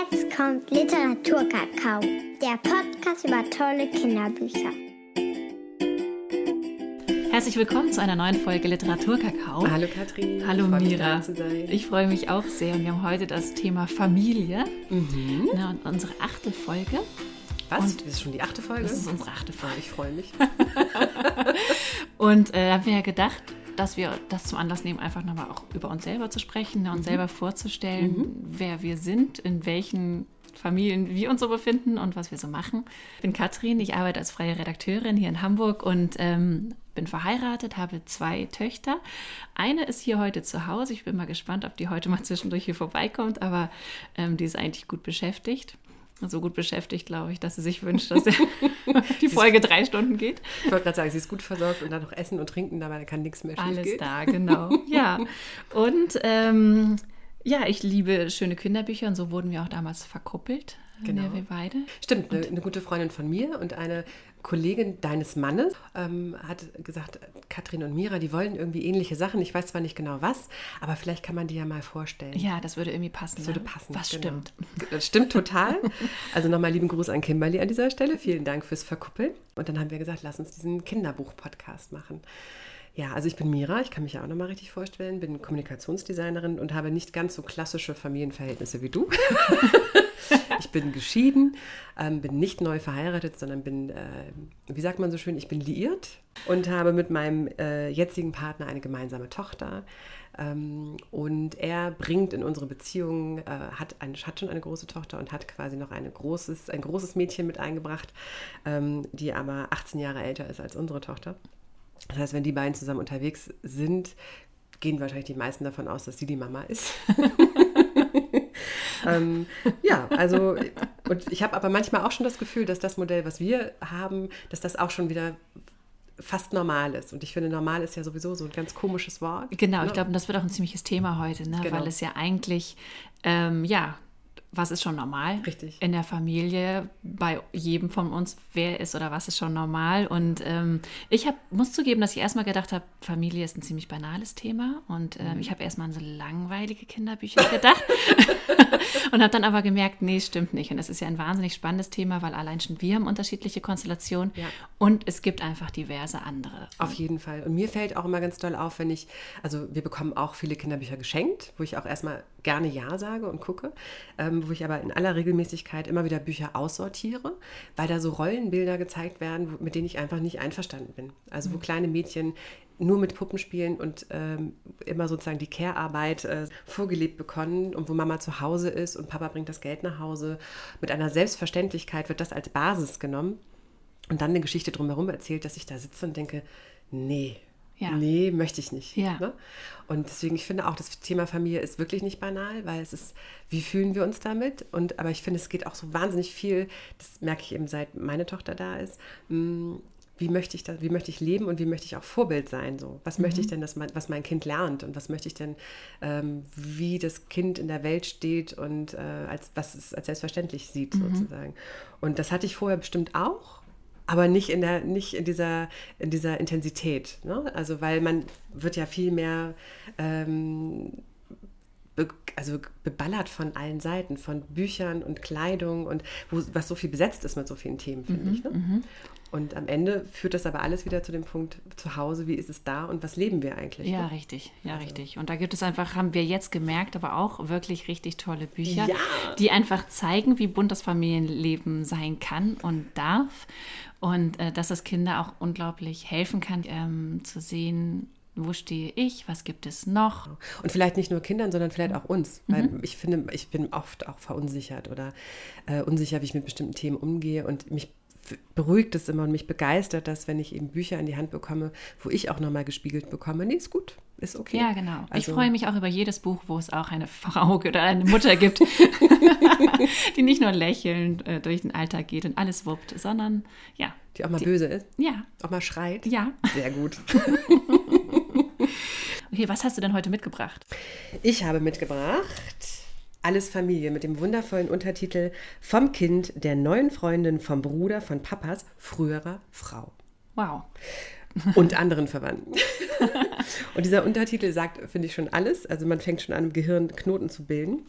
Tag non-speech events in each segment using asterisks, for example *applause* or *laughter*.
Jetzt kommt Literaturkakao, der Podcast über tolle Kinderbücher. Herzlich willkommen zu einer neuen Folge Literaturkakao. Hallo Katrin. Hallo ich Mira. Mich, da zu sein. Ich freue mich auch sehr und wir haben heute das Thema Familie. Mhm. Na, und unsere achte Folge. Was? Und das ist schon die achte Folge? Das ist unsere achte Folge. Ich freue mich. *laughs* und äh, da haben wir ja gedacht, dass wir das zum Anlass nehmen, einfach nochmal auch über uns selber zu sprechen, ne, uns selber vorzustellen, Mhm. wer wir sind, in welchen Familien wir uns so befinden und was wir so machen. Ich bin Katrin, ich arbeite als freie Redakteurin hier in Hamburg und ähm, bin verheiratet, habe zwei Töchter. Eine ist hier heute zu Hause. Ich bin mal gespannt, ob die heute mal zwischendurch hier vorbeikommt, aber ähm, die ist eigentlich gut beschäftigt. So gut beschäftigt, glaube ich, dass sie sich wünscht, dass *laughs* die Folge drei Stunden geht. Ich wollte gerade sagen, sie ist gut versorgt und dann noch essen und trinken, dabei kann nichts mehr schief Alles gehen. da, genau. Ja. Und ähm, ja, ich liebe schöne Kinderbücher und so wurden wir auch damals verkuppelt. Genau. Ja, wir beide. Stimmt, eine, eine gute Freundin von mir und eine Kollegin deines Mannes ähm, hat gesagt, Katrin und Mira, die wollen irgendwie ähnliche Sachen. Ich weiß zwar nicht genau was, aber vielleicht kann man die ja mal vorstellen. Ja, das würde irgendwie passen. Das würde ne? passen. Was genau. stimmt. Das stimmt total. Also nochmal lieben Gruß an Kimberly an dieser Stelle. Vielen Dank fürs Verkuppeln. Und dann haben wir gesagt, lass uns diesen Kinderbuch-Podcast machen. Ja, also ich bin Mira, ich kann mich ja auch nochmal richtig vorstellen, bin Kommunikationsdesignerin und habe nicht ganz so klassische Familienverhältnisse wie du. *laughs* *laughs* ich bin geschieden, ähm, bin nicht neu verheiratet, sondern bin, äh, wie sagt man so schön, ich bin liiert und habe mit meinem äh, jetzigen Partner eine gemeinsame Tochter. Ähm, und er bringt in unsere Beziehung, äh, hat, ein, hat schon eine große Tochter und hat quasi noch eine großes, ein großes Mädchen mit eingebracht, ähm, die aber 18 Jahre älter ist als unsere Tochter. Das heißt, wenn die beiden zusammen unterwegs sind, gehen wahrscheinlich die meisten davon aus, dass sie die Mama ist. *laughs* ähm, *laughs* ja, also, und ich habe aber manchmal auch schon das Gefühl, dass das Modell, was wir haben, dass das auch schon wieder fast normal ist. Und ich finde, normal ist ja sowieso so ein ganz komisches Wort. Genau, ich Ne? glaube, das wird auch ein ziemliches Thema heute, ne? Genau. weil es ja eigentlich, ähm, ja, was ist schon normal? Richtig. In der Familie, bei jedem von uns, wer ist oder was ist schon normal? Und ähm, ich hab, muss zugeben, dass ich erstmal gedacht habe, Familie ist ein ziemlich banales Thema. Und ähm, Mhm. ich habe erstmal an so langweilige Kinderbücher gedacht. *laughs* und habe dann aber gemerkt, nee, stimmt nicht. Und es ist ja ein wahnsinnig spannendes Thema, weil allein schon wir haben unterschiedliche Konstellationen. Ja. Und es gibt einfach diverse andere. Auf jeden Fall. Und mir fällt auch immer ganz doll auf, wenn ich, also wir bekommen auch viele Kinderbücher geschenkt, wo ich auch erstmal gerne Ja sage und gucke, ähm, wo ich aber in aller Regelmäßigkeit immer wieder Bücher aussortiere, weil da so Rollenbilder gezeigt werden, mit denen ich einfach nicht einverstanden bin. Also wo kleine Mädchen nur mit Puppen spielen und ähm, immer sozusagen die Care-Arbeit äh, vorgelebt bekommen und wo Mama zu Hause ist und Papa bringt das Geld nach Hause. Mit einer Selbstverständlichkeit wird das als Basis genommen und dann eine Geschichte drumherum erzählt, dass ich da sitze und denke, nee, Ja. nee, möchte ich nicht. Ja. Ne? Und deswegen, ich finde auch, das Thema Familie ist wirklich nicht banal, weil es ist, wie fühlen wir uns damit? Und aber ich finde, es geht auch so wahnsinnig viel, das merke ich eben seit meine Tochter da ist, mh, wie möchte ich das, wie möchte ich leben und wie möchte ich auch Vorbild sein? So, was möchte ich denn, dass mein, was mein Kind lernt und was möchte ich denn, ähm, wie das Kind in der Welt steht und äh, als was es als selbstverständlich sieht sozusagen. Und das hatte ich vorher bestimmt auch, aber nicht in der, nicht in dieser, in dieser Intensität. Ne? Also weil man wird ja viel mehr ähm, be, also beballert von allen Seiten, von Büchern und Kleidung und wo, was so viel besetzt ist mit so vielen Themen, finde ich. Ne? Und am Ende führt das aber alles wieder zu dem Punkt zu Hause, wie ist es da und was leben wir eigentlich? Ja, ne? richtig, ja, richtig. Und da gibt es einfach, haben wir jetzt gemerkt, aber auch wirklich richtig tolle Bücher, Ja. die einfach zeigen, wie bunt das Familienleben sein kann und darf. Und äh, dass das Kinder auch unglaublich helfen kann, ähm, zu sehen, wo stehe ich, was gibt es noch. Und vielleicht nicht nur Kindern, sondern vielleicht auch uns. Weil ich finde, ich bin oft auch verunsichert oder äh, unsicher, wie ich mit bestimmten Themen umgehe. Und mich beruhigt es immer und mich begeistert das, wenn ich eben Bücher in die Hand bekomme, wo ich auch nochmal gespiegelt bekomme. Nee, ist gut, ist okay. Ja, genau. ich Also- freue mich auch über jedes Buch, wo es auch eine *laughs* Frau oder eine Mutter gibt, *laughs* die nicht nur lächelnd äh, durch den Alltag geht und alles wuppt, sondern ja, Die auch mal böse ist, ja, auch mal schreit. ja. Sehr gut. *laughs* Okay, was hast du denn heute mitgebracht? Ich habe mitgebracht Alles Familie mit dem wundervollen Untertitel Vom Kind, der neuen Freundin, vom Bruder, von Papas früherer Frau. Wow. und anderen Verwandten. *laughs* und dieser Untertitel sagt, finde ich, schon alles. Also man fängt schon an, im Gehirn Knoten zu bilden.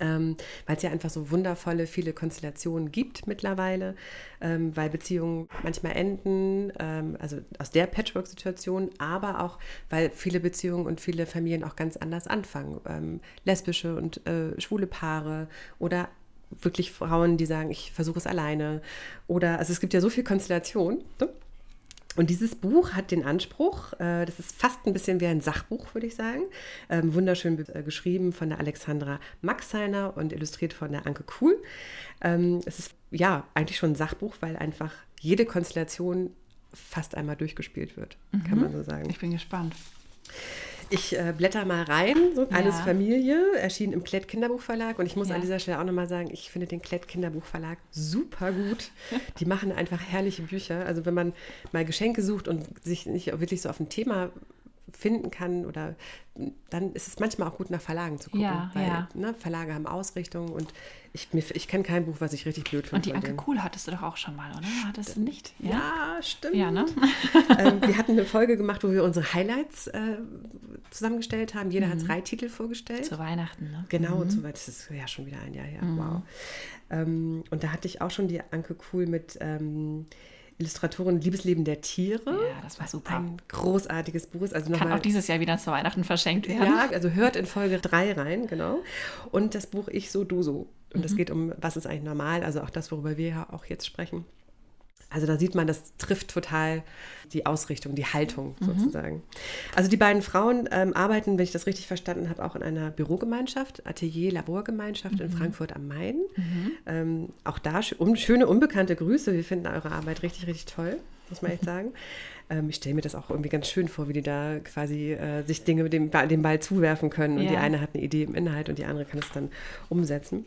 Ähm, weil es ja einfach so wundervolle, viele Konstellationen gibt mittlerweile, ähm, weil Beziehungen manchmal enden, ähm, also aus der Patchwork-Situation, aber auch, weil viele Beziehungen und viele Familien auch ganz anders anfangen. Ähm, lesbische und äh, schwule Paare oder wirklich Frauen, die sagen, ich versuche es alleine. Oder, also es gibt ja so viel Konstellation. Ne? Und dieses Buch hat den Anspruch, äh, das ist fast ein bisschen wie ein Sachbuch, würde ich sagen. Ähm, wunderschön äh, geschrieben von der Alexandra Maxheiner und illustriert von der Anke Kuhl. Ähm, es ist ja eigentlich schon ein Sachbuch, weil einfach jede Konstellation fast einmal durchgespielt wird, mhm. kann man so sagen. Ich bin gespannt. Ich äh, blätter mal rein, so alles ja. Familie, erschien im Klett Kinderbuchverlag. Und ich muss ja. an dieser Stelle auch nochmal sagen, ich finde den Klett Kinderbuchverlag super gut. *laughs* Die machen einfach herrliche Bücher. Also wenn man mal Geschenke sucht und sich nicht wirklich so auf ein Thema finden kann oder dann ist es manchmal auch gut, nach Verlagen zu gucken. Ja, weil ja. Ne, Verlage haben Ausrichtung und ich, ich kenne kein Buch, was ich richtig blöd finde. Und die Anke Kuhl hattest du doch auch schon mal, oder? Hattest du nicht? Ja, ja stimmt. Ja, ne? *laughs* ähm, wir hatten eine Folge gemacht, wo wir unsere Highlights äh, zusammengestellt haben. Jeder mhm. hat drei Titel vorgestellt. Zu Weihnachten, ne? Genau, mhm. und so weiter. Das ist ja schon wieder ein Jahr her. Mhm. Wow. Ähm, und da hatte ich auch schon die Anke Kuhl mit ähm, Illustratorin Liebesleben der Tiere. Ja, das war super. Ein großartiges Buch. Also Kann auch dieses Jahr wieder zu Weihnachten verschenkt werden. Ja, also hört in Folge 3 rein, genau. Und das Buch Ich so, du so. Und es mhm. geht um, was ist eigentlich normal, also auch das, worüber wir ja auch jetzt sprechen. Also da sieht man, das trifft total die Ausrichtung, die Haltung mhm. sozusagen. Also die beiden Frauen ähm, arbeiten, wenn ich das richtig verstanden habe, auch in einer Bürogemeinschaft, Atelier-Laborgemeinschaft mhm. in Frankfurt am Main. Mhm. Ähm, auch da um, schöne, unbekannte Grüße. Wir finden eure Arbeit richtig, richtig toll, muss man echt *laughs* sagen. Ähm, ich stelle mir das auch irgendwie ganz schön vor, wie die da quasi äh, sich Dinge mit dem, dem Ball zuwerfen können. Und ja. die eine hat eine Idee im Inhalt und die andere kann es dann umsetzen.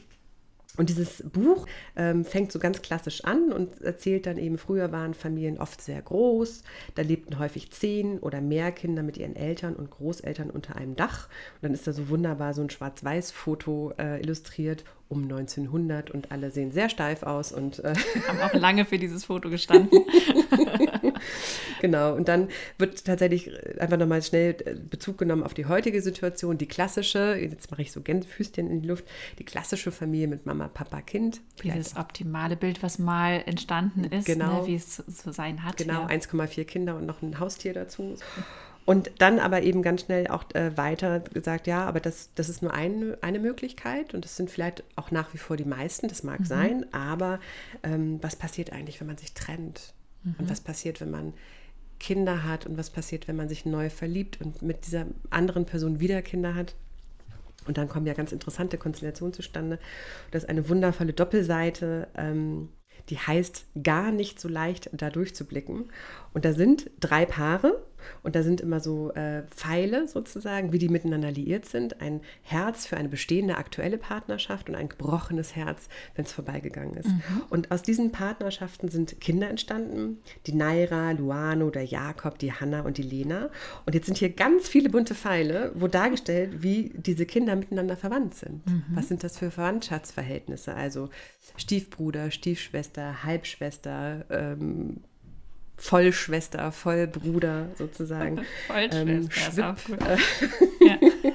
Und dieses Buch ähm, fängt so ganz klassisch an und erzählt dann eben, früher waren Familien oft sehr groß, da lebten häufig zehn oder mehr Kinder mit ihren Eltern und Großeltern unter einem Dach. Und dann ist da so wunderbar so ein Schwarz-Weiß-Foto äh, illustriert um 1900 und alle sehen sehr steif aus und äh haben auch lange für dieses Foto gestanden. *laughs* genau, und dann wird tatsächlich einfach nochmal schnell äh, Bezug genommen auf die heutige Situation, die klassische, jetzt mache ich so Gänsefüßchen in die Luft, die klassische Familie mit Mama, Papa, Kind. Dieses optimale Bild, was mal entstanden ist, ne, genau, ne, wie es so sein hat. Genau, ja. 1,4 Kinder und noch ein Haustier dazu. Und dann aber eben ganz schnell auch äh, weiter gesagt, ja, aber das, das ist nur ein, eine Möglichkeit und das sind vielleicht auch nach wie vor die meisten, das mag mhm. sein, aber ähm, was passiert eigentlich, wenn man sich trennt? Mhm. Und was passiert, wenn man Kinder hat und was passiert, wenn man sich neu verliebt und mit dieser anderen Person wieder Kinder hat? Und dann kommen ja ganz interessante Konstellationen zustande. Das ist eine wundervolle Doppelseite. Ähm, die heißt gar nicht so leicht da durchzublicken. Und da sind drei Paare und da sind immer so äh, Pfeile sozusagen, wie die miteinander liiert sind. Ein Herz für eine bestehende aktuelle Partnerschaft und ein gebrochenes Herz, wenn es vorbeigegangen ist. Mhm. Und aus diesen Partnerschaften sind Kinder entstanden. Die Naira, Luano, der Jakob, die Hanna und die Lena. Und jetzt sind hier ganz viele bunte Pfeile, wo dargestellt, wie diese Kinder miteinander verwandt sind. Mhm. Was sind das für Verwandtschaftsverhältnisse? Also Stiefbruder, Stiefschwester, Halbschwester, ähm, Vollschwester, Vollbruder sozusagen. *laughs* Vollschwester, ähm, äh, *laughs*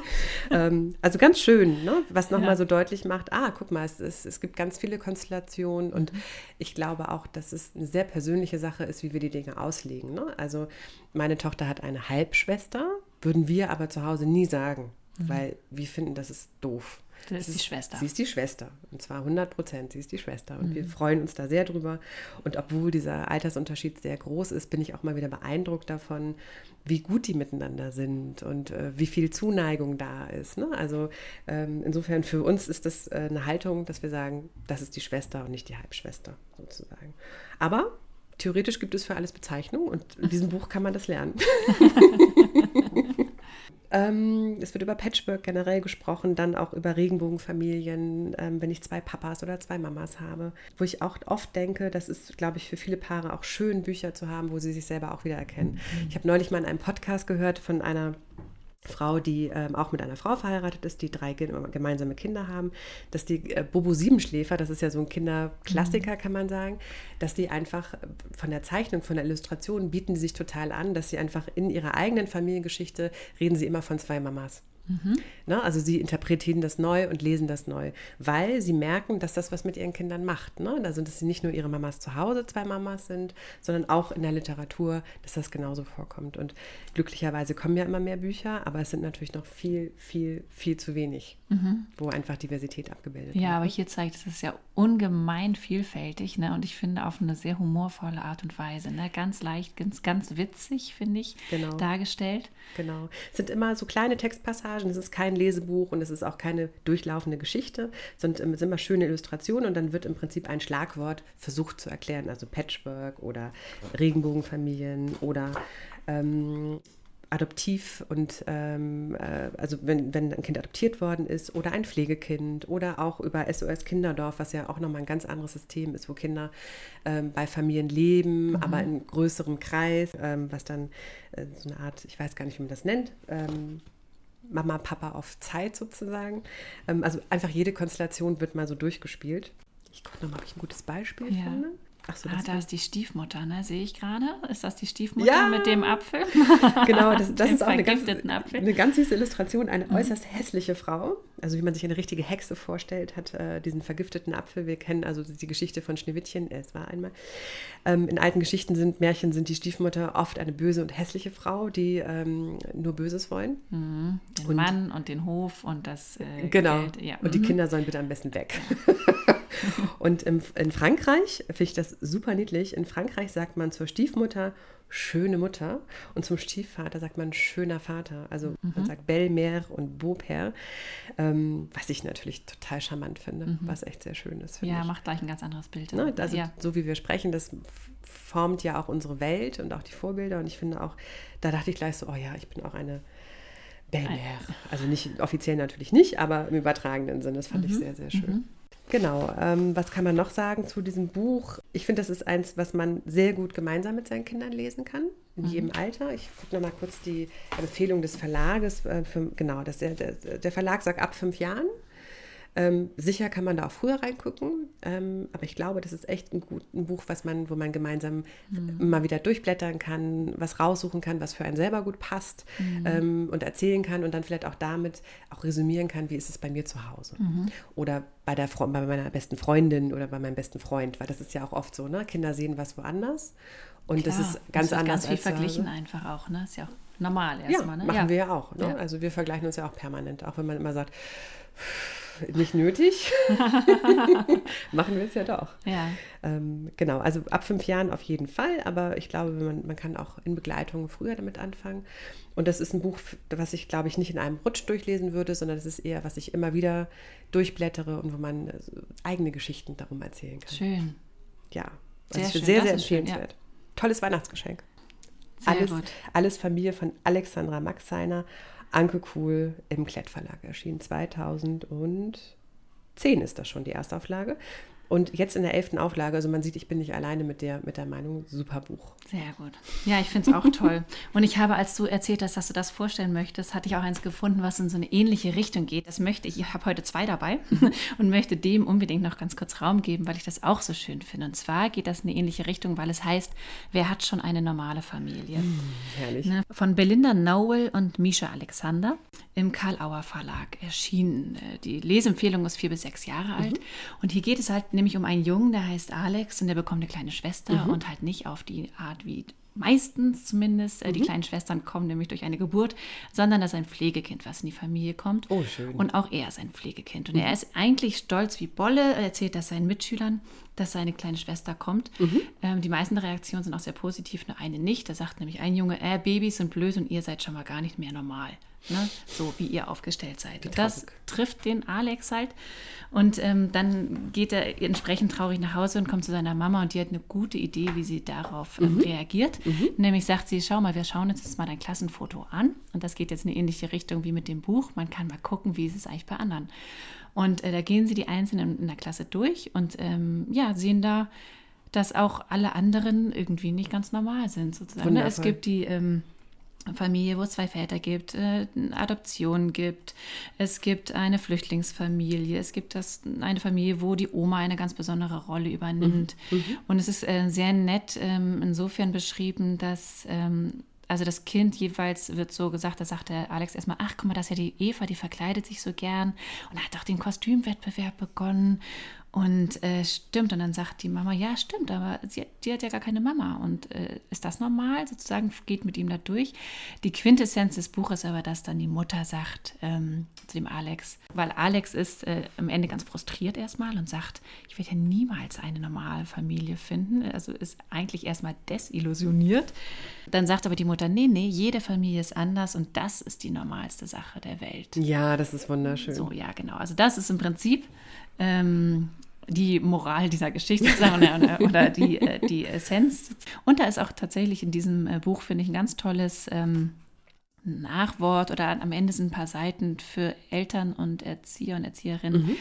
*laughs* ähm, also ganz schön, ne? was nochmal ja. so deutlich macht, ah, guck mal, es, es, es gibt ganz viele Konstellationen und mhm. ich glaube auch, dass es eine sehr persönliche Sache ist, wie wir die Dinge auslegen. Ne? Also meine Tochter hat eine Halbschwester, würden wir aber zu Hause nie sagen, mhm. weil wir finden, das ist doof. Das ist die Schwester. Sie ist die Schwester. Und zwar 100 Prozent. Sie ist die Schwester. Und mhm. wir freuen uns da sehr drüber. Und obwohl dieser Altersunterschied sehr groß ist, bin ich auch mal wieder beeindruckt davon, wie gut die miteinander sind und äh, wie viel Zuneigung da ist. Ne? Also ähm, insofern für uns ist das äh, eine Haltung, dass wir sagen, das ist die Schwester und nicht die Halbschwester sozusagen. Aber theoretisch gibt es für alles Bezeichnungen und in *laughs* diesem Buch kann man das lernen. *laughs* Ähm, es wird über Patchwork generell gesprochen, dann auch über Regenbogenfamilien, ähm, wenn ich zwei Papas oder zwei Mamas habe. Wo ich auch oft denke, das ist, glaube ich, für viele Paare auch schön, Bücher zu haben, wo sie sich selber auch wiedererkennen. Mhm. Ich habe neulich mal in einem Podcast gehört von einer Frau, die ähm, auch mit einer Frau verheiratet ist, die drei gemeinsame Kinder haben, dass die äh, Bobo Siebenschläfer, das ist ja so ein Kinderklassiker, mhm. kann man sagen, dass die einfach von der Zeichnung, von der Illustration bieten die sich total an, dass sie einfach in ihrer eigenen Familiengeschichte reden sie immer von zwei Mamas. Mhm. Ne? Also sie interpretieren das neu und lesen das neu, weil sie merken, dass das was mit ihren Kindern macht. Ne? Also dass sie nicht nur ihre Mamas zu Hause, zwei Mamas sind, sondern auch in der Literatur, dass das genauso vorkommt. Und glücklicherweise kommen ja immer mehr Bücher, aber es sind natürlich noch viel, viel, viel zu wenig, mhm. wo einfach Diversität abgebildet wird. Ja, aber hier zeigt es, ja ungemein vielfältig ne? und ich finde auf eine sehr humorvolle Art und Weise. Ne? Ganz leicht, ganz, ganz witzig, finde ich, genau. dargestellt. Genau. Es sind immer so kleine Textpassagen, es ist kein Lesebuch und es ist auch keine durchlaufende Geschichte, sondern es sind immer schöne Illustrationen und dann wird im Prinzip ein Schlagwort versucht zu erklären, also Patchwork oder Regenbogenfamilien oder ähm, adoptiv und ähm, äh, also wenn, wenn ein Kind adoptiert worden ist oder ein Pflegekind oder auch über SOS Kinderdorf, was ja auch nochmal ein ganz anderes System ist, wo Kinder ähm, bei Familien leben, mhm. aber in größerem Kreis, ähm, was dann äh, so eine Art, ich weiß gar nicht, wie man das nennt, ähm, Mama, Papa auf Zeit sozusagen. Ähm, also einfach jede Konstellation wird mal so durchgespielt. Ich gucke nochmal, ob ich ein gutes Beispiel ja. finde. Ach so, ah, da ist die Stiefmutter, ne? Sehe ich gerade? Ist das die Stiefmutter ja. mit dem Apfel? Genau, das, das *laughs* ist auch eine ganz, eine ganz süße Illustration. Eine mhm. äußerst hässliche Frau, also wie man sich eine richtige Hexe vorstellt, hat äh, diesen vergifteten Apfel. Wir kennen also die Geschichte von Schneewittchen. Es war einmal. Ähm, in alten Geschichten sind Märchen sind die Stiefmutter oft eine böse und hässliche Frau, die ähm, nur Böses wollen. Mhm. Den und, Mann und den Hof und das äh, Genau. Geld. Ja. Und mhm. die Kinder sollen bitte am besten weg. *laughs* Und in, in Frankreich finde ich das super niedlich. In Frankreich sagt man zur Stiefmutter schöne Mutter und zum Stiefvater sagt man schöner Vater. Also mhm. man sagt Belle-Mère und Beau-Père, ähm, was ich natürlich total charmant finde, mhm. was echt sehr schön ist. Ja, ich. macht gleich ein ganz anderes Bild. Ne? Also ja. so wie wir sprechen, das formt ja auch unsere Welt und auch die Vorbilder. Und ich finde auch, da dachte ich gleich so, oh ja, ich bin auch eine Belle-Mère. Also nicht offiziell natürlich nicht, aber im übertragenen Sinne. Das fand mhm. ich sehr, sehr schön. Genau. Ähm, was kann man noch sagen zu diesem Buch? Ich finde, das ist eins, was man sehr gut gemeinsam mit seinen Kindern lesen kann, in mhm. jedem Alter. Ich gucke nochmal kurz die Empfehlung des Verlages. Äh, für, genau, das, der, der Verlag sagt ab fünf Jahren. Ähm, sicher kann man da auch früher reingucken, ähm, aber ich glaube, das ist echt ein, gut, ein Buch, was man, wo man gemeinsam mhm. mal wieder durchblättern kann, was raussuchen kann, was für einen selber gut passt mhm. ähm, und erzählen kann und dann vielleicht auch damit auch resümieren kann, wie ist es bei mir zu Hause mhm. oder bei, der, bei meiner besten Freundin oder bei meinem besten Freund, weil das ist ja auch oft so, ne? Kinder sehen was woanders und Klar, das ist ganz das anders. Ganz viel verglichen einfach auch, ne? Ist ja auch normal erstmal. Ja, ne? machen ja. wir ja auch. Ne? Ja. Also wir vergleichen uns ja auch permanent, auch wenn man immer sagt, nicht nötig. *laughs* Machen wir es ja doch. Ja. Ähm, genau, also ab fünf Jahren auf jeden Fall, aber ich glaube, man, man kann auch in Begleitung früher damit anfangen. Und das ist ein Buch, was ich, glaube ich, nicht in einem Rutsch durchlesen würde, sondern das ist eher, was ich immer wieder durchblättere und wo man äh, eigene Geschichten darum erzählen kann. Schön. Ja, also sehr, sehr, sehr empfehlenswert. Ja. Tolles Weihnachtsgeschenk. Sehr alles, gut. alles Familie von Alexandra Maxeiner Anke Kuhl im Klettverlag erschienen. 2010 ist das schon die Erstauflage. Und jetzt in der elften Auflage, also man sieht, ich bin nicht alleine mit der, mit der Meinung, super Buch. Sehr gut. Ja, ich finde es auch toll. Und ich habe, als du erzählt hast, dass du das vorstellen möchtest, hatte ich auch eins gefunden, was in so eine ähnliche Richtung geht. Das möchte ich, ich habe heute zwei dabei *laughs* und möchte dem unbedingt noch ganz kurz Raum geben, weil ich das auch so schön finde. Und zwar geht das in eine ähnliche Richtung, weil es heißt, wer hat schon eine normale Familie? Mm, herrlich. Ne, von Belinda Nowell und Misha Alexander im Karl-Auer Verlag erschienen. Äh, die Lesempfehlung ist vier bis sechs Jahre alt. Mhm. Und hier geht es halt nämlich um einen Jungen, der heißt Alex und der bekommt eine kleine Schwester mhm. und halt nicht auf die Art wie meistens zumindest, äh, die mhm. kleinen Schwestern kommen nämlich durch eine Geburt, sondern dass ein Pflegekind, was in die Familie kommt. Oh, schön. Und auch er ist ein Pflegekind. Und mhm. er ist eigentlich stolz wie Bolle, er erzählt das seinen Mitschülern, dass seine kleine Schwester kommt. Mhm. Ähm, die meisten Reaktionen sind auch sehr positiv, nur eine nicht. Da sagt nämlich ein Junge, äh, Babys sind blöd und ihr seid schon mal gar nicht mehr normal. Ne? So wie ihr aufgestellt seid. Das trifft den Alex halt. Und ähm, dann geht er entsprechend traurig nach Hause und kommt zu seiner Mama und die hat eine gute Idee, wie sie darauf ähm, mhm. reagiert. Mhm. Nämlich sagt sie, schau mal, wir schauen uns jetzt mal dein Klassenfoto an. Und das geht jetzt in eine ähnliche Richtung wie mit dem Buch. Man kann mal gucken, wie ist es eigentlich bei anderen. Und äh, da gehen sie die Einzelnen in der Klasse durch und ähm, ja, sehen da, dass auch alle anderen irgendwie nicht ganz normal sind, sozusagen. Ne? Es gibt die ähm, Familie, wo es zwei Väter gibt, äh, Adoption gibt, es gibt eine Flüchtlingsfamilie, es gibt das, eine Familie, wo die Oma eine ganz besondere Rolle übernimmt. Mhm. mhm. Und es ist äh, sehr nett ähm, insofern beschrieben, dass ähm, also das Kind jeweils wird so gesagt, da sagt der Alex erstmal, ach guck mal, das ist ja die Eva, die verkleidet sich so gern und hat doch den Kostümwettbewerb begonnen. Und äh, stimmt, und dann sagt die Mama, ja, stimmt, aber sie, die hat ja gar keine Mama. Und äh, ist das normal? Sozusagen geht mit ihm da durch. Die Quintessenz des Buches aber, dass dann die Mutter sagt ähm, zu dem Alex, weil Alex ist äh, am Ende ganz frustriert erstmal und sagt, ich werde ja niemals eine normale Familie finden. Also ist eigentlich erstmal desillusioniert. Dann sagt aber die Mutter, nee, nee, jede Familie ist anders und das ist die normalste Sache der Welt. Ja, das ist wunderschön. So, ja, genau. Also das ist im Prinzip ähm, die Moral dieser Geschichte oder, oder die, äh, die Essenz. Und da ist auch tatsächlich in diesem äh, Buch, finde ich, ein ganz tolles ähm, Nachwort oder am Ende sind ein paar Seiten für Eltern und Erzieher und Erzieherinnen, mhm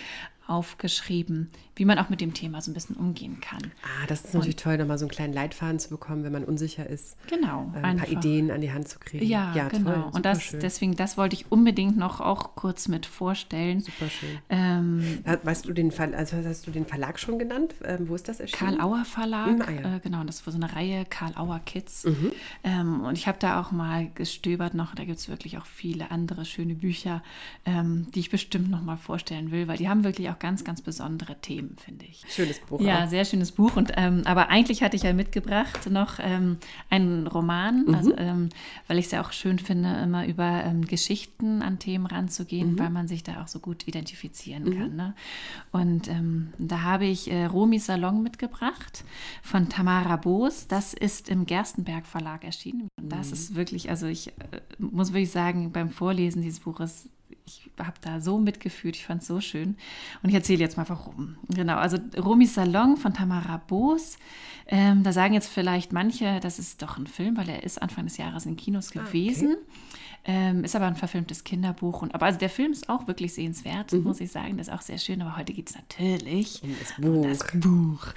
aufgeschrieben, wie man auch mit dem Thema so ein bisschen umgehen kann. Ah, das ist natürlich und, toll, nochmal so einen kleinen Leitfaden zu bekommen, wenn man unsicher ist. Genau. Äh, ein paar Ideen an die Hand zu kriegen. Ja, ja genau. Toll, und das, deswegen, das wollte ich unbedingt noch auch kurz mit vorstellen. Super schön. Ähm, weißt du den Fall, also hast du den Verlag schon genannt? Ähm, wo ist das erschienen? Karl Auer Verlag. Mhm, ah, ja. äh, genau, das war so eine Reihe Karl Auer Kids. Mhm. Ähm, und ich habe da auch mal gestöbert noch, da gibt es wirklich auch viele andere schöne Bücher, ähm, die ich bestimmt noch mal vorstellen will, weil die haben wirklich auch auch ganz, ganz besondere Themen, finde ich. Schönes Buch. Ja, auch. sehr schönes Buch. Und, ähm, aber eigentlich hatte ich ja mitgebracht noch ähm, einen Roman, mhm. also, ähm, weil ich es ja auch schön finde, immer über ähm, Geschichten an Themen ranzugehen, mhm. weil man sich da auch so gut identifizieren mhm. kann. Ne? Und ähm, da habe ich äh, Romy Salon mitgebracht von Tamara Boos. Das ist im Gerstenberg Verlag erschienen. Und das mhm. ist wirklich, also ich äh, muss wirklich sagen, beim Vorlesen dieses Buches ich habe da so mitgefühlt, ich fand es so schön. Und ich erzähle jetzt mal warum. Genau, also Romy Salon von Tamara Boos. Ähm, da sagen jetzt vielleicht manche, das ist doch ein Film, weil er ist Anfang des Jahres in Kinos gewesen. Ah, okay. Ähm, ist aber ein verfilmtes Kinderbuch. Und, aber also der Film ist auch wirklich sehenswert, mhm. muss ich sagen. Das ist auch sehr schön. Aber heute geht es natürlich um das Buch. Um das Buch.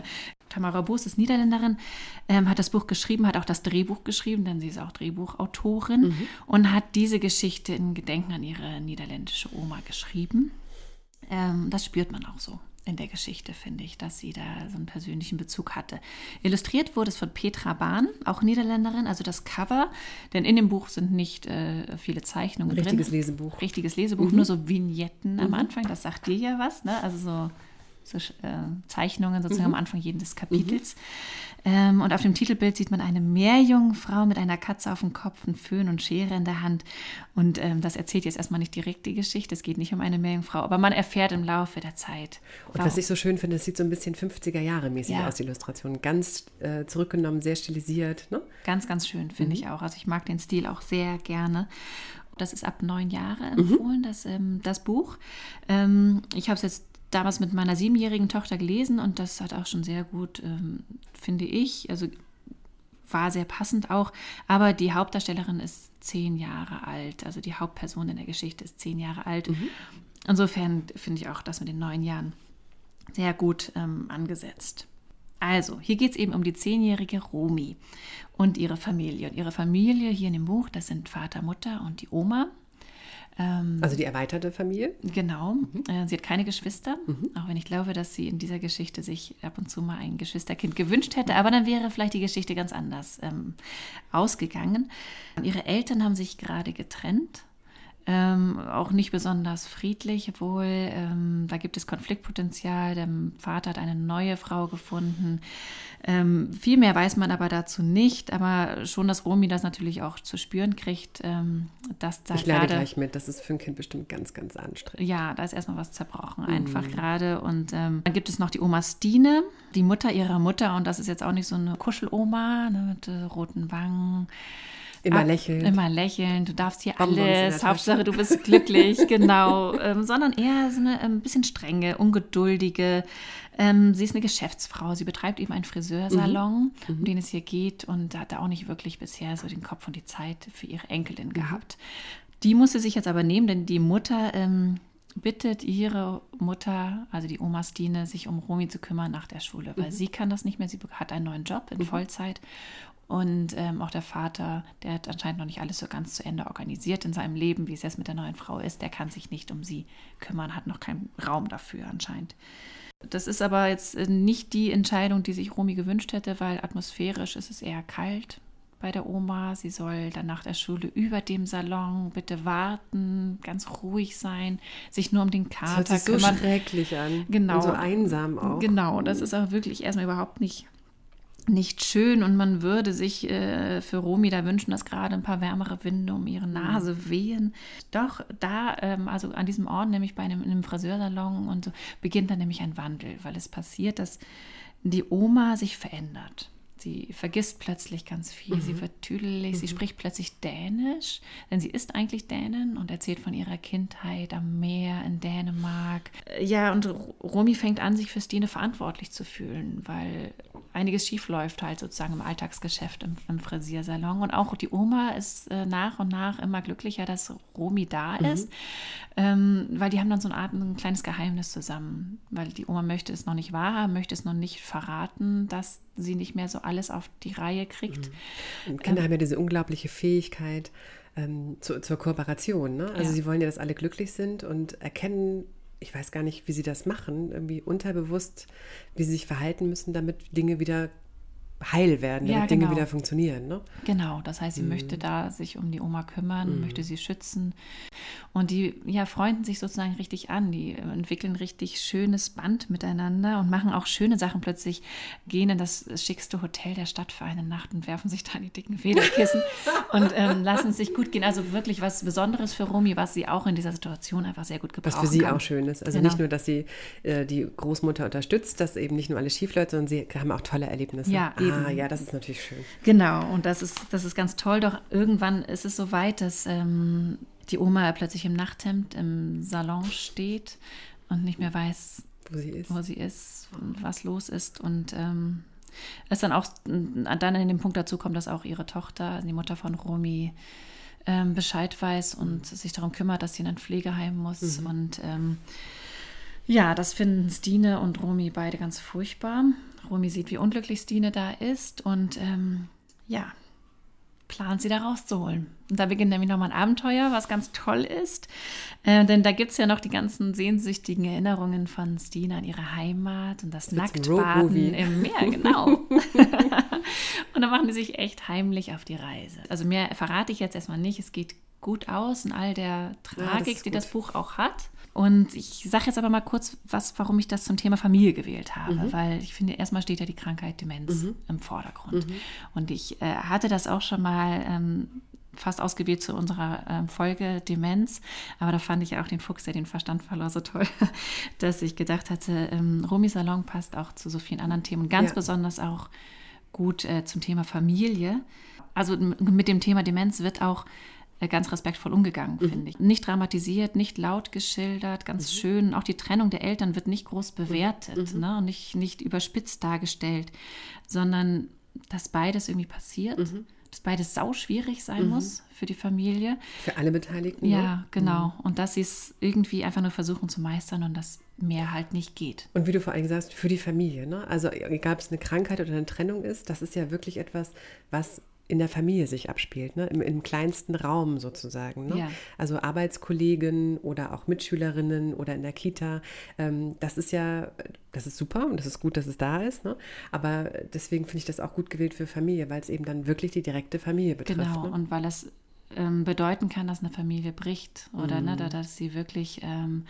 *laughs* Tamara Boos ist Niederländerin, ähm, hat das Buch geschrieben, hat auch das Drehbuch geschrieben, denn sie ist auch Drehbuchautorin mhm. und hat diese Geschichte in Gedenken an ihre niederländische Oma geschrieben. Ähm, das spürt man auch so in der Geschichte, finde ich, dass sie da so einen persönlichen Bezug hatte. Illustriert wurde es von Petra Bahn, auch Niederländerin, also das Cover, denn in dem Buch sind nicht äh, viele Zeichnungen Richtiges drin. Richtiges Lesebuch. Richtiges Lesebuch, mhm. nur so Vignetten mhm. am Anfang, das sagt dir ja was, ne? Also so so äh, Zeichnungen sozusagen mhm. am Anfang jedes Kapitels. Mhm. Ähm, und auf dem Titelbild sieht man eine Meerjungfrau mit einer Katze auf dem Kopf, einen Föhn und Schere in der Hand. Und ähm, das erzählt jetzt erstmal nicht direkt die Geschichte. Es geht nicht um eine Meerjungfrau, aber man erfährt im Laufe der Zeit. Und was ich so schön finde, es sieht so ein bisschen 50er Jahre mäßig ja. aus, die Illustration. Ganz äh, zurückgenommen, sehr stilisiert. Ne? Ganz, ganz schön, finde mhm. ich auch. Also ich mag den Stil auch sehr gerne das ist ab neun Jahre empfohlen, mhm. das, ähm, das Buch. Ähm, ich habe es jetzt damals mit meiner siebenjährigen Tochter gelesen und das hat auch schon sehr gut, ähm, finde ich, also war sehr passend auch. Aber die Hauptdarstellerin ist zehn Jahre alt, also die Hauptperson in der Geschichte ist zehn Jahre alt. Mhm. Insofern finde ich auch das mit den neun Jahren sehr gut ähm, angesetzt. Also, hier geht es eben um die zehnjährige Romi und ihre Familie. Und ihre Familie hier in dem Buch, das sind Vater, Mutter und die Oma. Ähm, also die erweiterte Familie? Genau. Mhm. Äh, sie hat keine Geschwister, mhm. auch wenn ich glaube, dass sie in dieser Geschichte sich ab und zu mal ein Geschwisterkind gewünscht hätte. Aber dann wäre vielleicht die Geschichte ganz anders ähm, ausgegangen. Ihre Eltern haben sich gerade getrennt ähm, auch nicht besonders friedlich wohl. Ähm, da gibt es Konfliktpotenzial. Der Vater hat eine neue Frau gefunden. Ähm, viel mehr weiß man aber dazu nicht. Aber schon, dass Romy das natürlich auch zu spüren kriegt, ähm, dass da Ich lerne gleich mit. Das ist für ein Kind bestimmt ganz, ganz anstrengend. Ja, da ist erstmal was zerbrochen, einfach mhm. gerade. Und ähm, dann gibt es noch die Oma Stine, die Mutter ihrer Mutter. Und das ist jetzt auch nicht so eine Kuscheloma ne, mit äh, roten Wangen. Immer lächeln. Immer lächeln. Du darfst hier Bonbons alles. Hauptsache, du bist glücklich, *laughs* genau. Ähm, sondern eher so eine ein ähm, bisschen strenge, ungeduldige. Ähm, sie ist eine Geschäftsfrau. Sie betreibt eben einen Friseursalon, mhm. um den es hier geht und hat da auch nicht wirklich bisher so den Kopf und die Zeit für ihre Enkelin mhm. gehabt. Die musste sich jetzt aber nehmen, denn die Mutter ähm, bittet ihre Mutter, also die Oma Stine, sich um Romy zu kümmern nach der Schule, weil mhm. sie kann das nicht mehr. Sie hat einen neuen Job in mhm. Vollzeit und ähm, auch der Vater, der hat anscheinend noch nicht alles so ganz zu Ende organisiert in seinem Leben, wie es jetzt mit der neuen Frau ist. Der kann sich nicht um sie kümmern, hat noch keinen Raum dafür anscheinend. Das ist aber jetzt äh, nicht die Entscheidung, die sich Romy gewünscht hätte, weil atmosphärisch ist es eher kalt bei der Oma. Sie soll dann nach der Schule über dem Salon bitte warten, ganz ruhig sein, sich nur um den Kater das hört sich kümmern. so schrecklich an. Genau. Und so einsam auch. Genau, das ist auch wirklich erstmal überhaupt nicht nicht schön und man würde sich äh, für Romi da wünschen, dass gerade ein paar wärmere Winde um ihre Nase wehen. Doch da, ähm, also an diesem Ort, nämlich bei einem, einem Friseursalon und so, beginnt dann nämlich ein Wandel, weil es passiert, dass die Oma sich verändert. Sie vergisst plötzlich ganz viel, Mhm. sie wird tüdelig, sie spricht plötzlich Dänisch, denn sie ist eigentlich Dänin und erzählt von ihrer Kindheit am Meer in Dänemark. Ja, und Romy fängt an, sich für Stine verantwortlich zu fühlen, weil einiges schief läuft halt sozusagen im Alltagsgeschäft im, im Frisiersalon. Und auch die Oma ist äh, nach und nach immer glücklicher, dass Romy da ist, ähm, weil die haben dann so eine Art ein kleines Geheimnis zusammen, weil die Oma möchte es noch nicht wahrhaben, möchte es noch nicht verraten, dass sie nicht mehr so alles auf die Reihe kriegt. Und Kinder haben ja diese unglaubliche Fähigkeit ähm, zu, zur Kooperation. Ne? Also Ja. sie wollen ja, dass alle glücklich sind und erkennen, ich weiß gar nicht, wie sie das machen, irgendwie unterbewusst, wie sie sich verhalten müssen, damit Dinge wieder heil werden, damit Ja, Dinge genau. wieder funktionieren. Ne? Genau, das heißt, sie möchte da sich um die Oma kümmern, möchte sie schützen. Und die ja, freunden sich sozusagen richtig an. Die entwickeln richtig schönes Band miteinander und machen auch schöne Sachen. Plötzlich gehen in das schickste Hotel der Stadt für eine Nacht und werfen sich da in die dicken Federkissen und ähm, lassen es sich gut gehen. Also wirklich was Besonderes für Romy, was sie auch in dieser Situation einfach sehr gut gebrauchen Was für sie kann. auch schön ist. Also Genau. nicht nur, dass sie äh, die Großmutter unterstützt, dass eben nicht nur alles schief läuft, sondern sie haben auch tolle Erlebnisse. Ja, ah, eben. ja, das ist natürlich schön. Genau, und das ist, das ist ganz toll. Doch irgendwann ist es so weit, dass ähm, die Oma plötzlich im Nachthemd im Salon steht und nicht mehr weiß, Wo sie ist. wo sie ist was los ist. Und ähm, es dann auch äh, dann in dem Punkt dazu kommt, dass auch ihre Tochter, also die Mutter von Romy, ähm, Bescheid weiß und sich darum kümmert, dass sie in ein Pflegeheim muss. Und ähm, ja, das finden Stine und Romy beide ganz furchtbar. Romy sieht, wie unglücklich Stine da ist und ähm, ja, plant sie da rauszuholen. Und da beginnt nämlich nochmal ein Abenteuer, was ganz toll ist. Äh, denn da gibt es ja noch die ganzen sehnsüchtigen Erinnerungen von Stine an ihre Heimat und das ein Nacktbaden im Meer, genau. *laughs* und dann machen die sich echt heimlich auf die Reise. Also mehr verrate ich jetzt erstmal nicht. Es geht gut aus in all der Tragik, ist die das Buch auch hat. Und ich sage jetzt aber mal kurz, was, warum ich das zum Thema Familie gewählt habe, Mhm. weil ich finde, erstmal steht ja die Krankheit Demenz im Vordergrund. Und ich äh, hatte das auch schon mal ähm, fast ausgewählt zu unserer ähm, Folge Demenz, aber da fand ich auch den Fuchs, der den Verstand verlor, so toll, *laughs* dass ich gedacht hatte, ähm, Romy Salon passt auch zu so vielen anderen Themen, ganz Ja. besonders auch gut äh, zum Thema Familie. Also mit dem Thema Demenz wird auch ganz respektvoll umgegangen, finde ich. Nicht dramatisiert, nicht laut geschildert, ganz schön. Auch die Trennung der Eltern wird nicht groß bewertet ne? und nicht, nicht überspitzt dargestellt, sondern dass beides irgendwie passiert, dass beides sau schwierig sein muss für die Familie. Für alle Beteiligten. ne? Ja, genau. Und dass sie es irgendwie einfach nur versuchen zu meistern und dass mehr halt nicht geht. Und wie du vor allem gesagt hast, für die Familie. Ne? Also egal, ob es eine Krankheit oder eine Trennung ist, das ist ja wirklich etwas, was in der Familie sich abspielt, ne? Im, im kleinsten Raum sozusagen. Ne? Ja. Also Arbeitskollegen oder auch Mitschülerinnen oder in der Kita. Ähm, das ist ja, das ist super und das ist gut, dass es da ist. Ne? Aber deswegen finde ich das auch gut gewählt für Familie, weil es eben dann wirklich die direkte Familie betrifft. Genau, Ne? und weil es ähm, bedeuten kann, dass eine Familie bricht oder ne, Mhm. da- dass sie wirklich, ähm,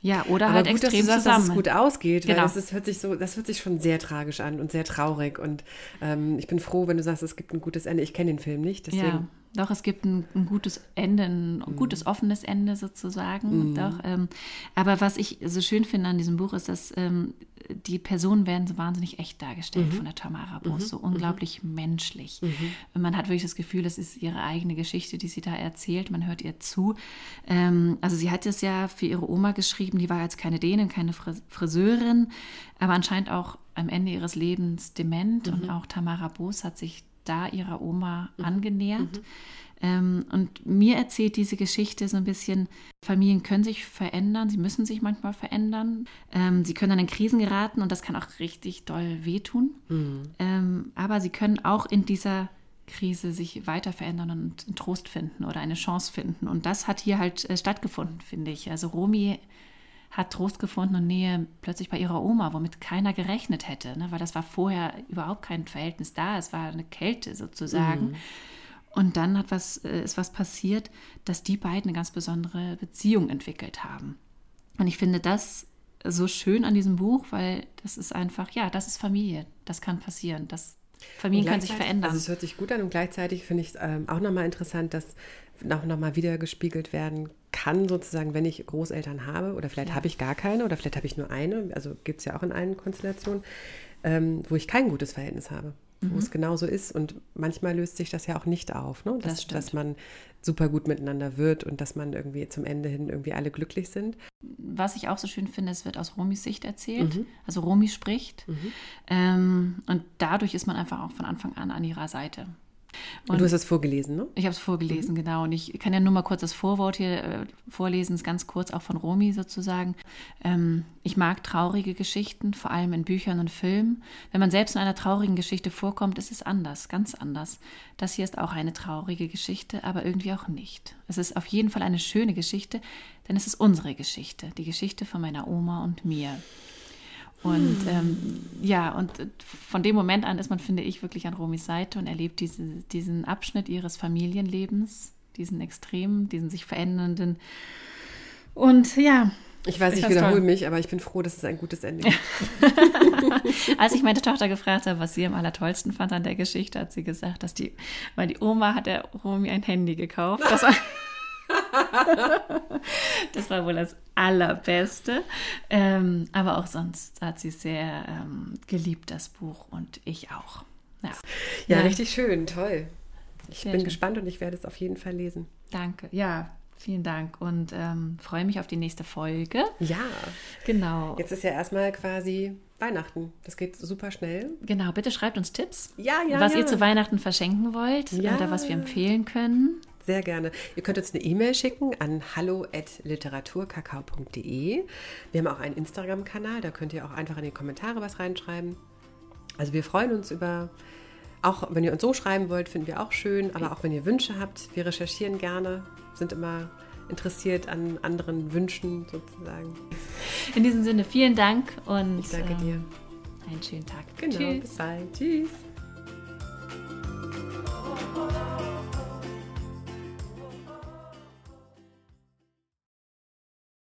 ja, oder Aber halt gut, dass extrem du sagst, dass zusammen. es gut ausgeht, Genau. weil das ist, hört sich so, das hört sich schon sehr tragisch an und sehr traurig. Und ähm, ich bin froh, wenn du sagst, es gibt ein gutes Ende. Ich kenne den Film nicht, deswegen. Ja, doch, es gibt ein, ein gutes Ende, ein Mhm. gutes offenes Ende sozusagen. Doch, ähm, aber was ich so schön finde an diesem Buch ist, dass ähm, die Personen werden so wahnsinnig echt dargestellt Mhm. von der Tamara Boos, so unglaublich menschlich. Und man hat wirklich das Gefühl, das ist ihre eigene Geschichte, die sie da erzählt. Man hört ihr zu. Ähm, also sie hat es ja für ihre Oma geschrieben, die war jetzt keine Dänin, keine Fris- Friseurin, aber anscheinend auch am Ende ihres Lebens dement. Und auch Tamara Boos hat sich da ihrer Oma angenähert. Ähm, und mir erzählt diese Geschichte so ein bisschen, Familien können sich verändern, sie müssen sich manchmal verändern. Ähm, sie können dann in Krisen geraten und das kann auch richtig doll wehtun. Ähm, aber sie können auch in dieser Krise sich weiter verändern und einen Trost finden oder eine Chance finden. Und das hat hier halt äh, stattgefunden, finde ich. Also Romy hat Trost gefunden und Nähe plötzlich bei ihrer Oma, womit keiner gerechnet hätte, ne? weil das war vorher überhaupt kein Verhältnis da. Es war eine Kälte sozusagen. Mhm. Und dann hat was, äh, ist was passiert, dass die beiden eine ganz besondere Beziehung entwickelt haben. Und ich finde das so schön an diesem Buch, weil das ist einfach, ja, das ist Familie. Das kann passieren. Das, Familien können sich verändern. Also es hört sich gut an und gleichzeitig finde ich es ähm, auch nochmal interessant, dass auch nochmal wieder gespiegelt werden kann, sozusagen, wenn ich Großeltern habe oder vielleicht ja. habe ich gar keine oder vielleicht habe ich nur eine, also gibt es ja auch in allen Konstellationen, ähm, wo ich kein gutes Verhältnis habe mhm. wo es genauso ist. Und manchmal löst sich das ja auch nicht auf, ne? dass, das dass man super gut miteinander wird und dass man irgendwie zum Ende hin irgendwie alle glücklich sind. Was ich auch so schön finde, es wird aus Romis Sicht erzählt. Mhm. Also Romi spricht. Mhm. Ähm, und dadurch ist man einfach auch von Anfang an an ihrer Seite. Und, du hast es vorgelesen, ne? Ich habe es vorgelesen, mhm. genau. Und ich kann ja nur mal kurz das Vorwort hier äh, vorlesen, ganz kurz auch von Romy sozusagen. Ähm, ich mag traurige Geschichten, vor allem in Büchern und Filmen. Wenn man selbst in einer traurigen Geschichte vorkommt, ist es anders, ganz anders. Das hier ist auch eine traurige Geschichte, aber irgendwie auch nicht. Es ist auf jeden Fall eine schöne Geschichte, denn es ist unsere Geschichte, die Geschichte von meiner Oma und mir. Und ähm, ja, und von dem Moment an ist man, finde ich, wirklich an Romis Seite und erlebt diese, diesen Abschnitt ihres Familienlebens, diesen extremen, diesen sich verändernden. Und ja. Ich weiß, ich, ich wiederhole mich, aber ich bin froh, dass es ein gutes Ende gibt. *laughs* Als ich meine Tochter gefragt habe, was sie am allertollsten fand an der Geschichte, hat sie gesagt, dass die, weil die Oma hat der Romi ein Handy gekauft. Das war *laughs* das war wohl das Allerbeste. Ähm, aber auch sonst hat sie sehr ähm, geliebt, das Buch und ich auch. Ja, ja, ja. richtig schön, toll. Ich sehr bin schön. gespannt und ich werde es auf jeden Fall lesen. Danke, ja. Vielen Dank und ähm, freue mich auf die nächste Folge. Ja, genau. Jetzt ist ja erstmal quasi Weihnachten. Das geht super schnell. Genau, bitte schreibt uns Tipps, ja, ja, was ja. ihr zu Weihnachten verschenken wollt ja. oder was wir empfehlen können sehr gerne. Ihr könnt uns eine E-Mail schicken an hallo.literaturkakao.de. Wir haben auch einen Instagram-Kanal, da könnt ihr auch einfach in die Kommentare was reinschreiben. Also wir freuen uns über, auch wenn ihr uns so schreiben wollt, finden wir auch schön, aber auch wenn ihr Wünsche habt, wir recherchieren gerne, sind immer interessiert an anderen Wünschen sozusagen. In diesem Sinne, vielen Dank und ich danke ähm, dir. Einen schönen Tag. Genau, Tschüss. bis bald. Tschüss.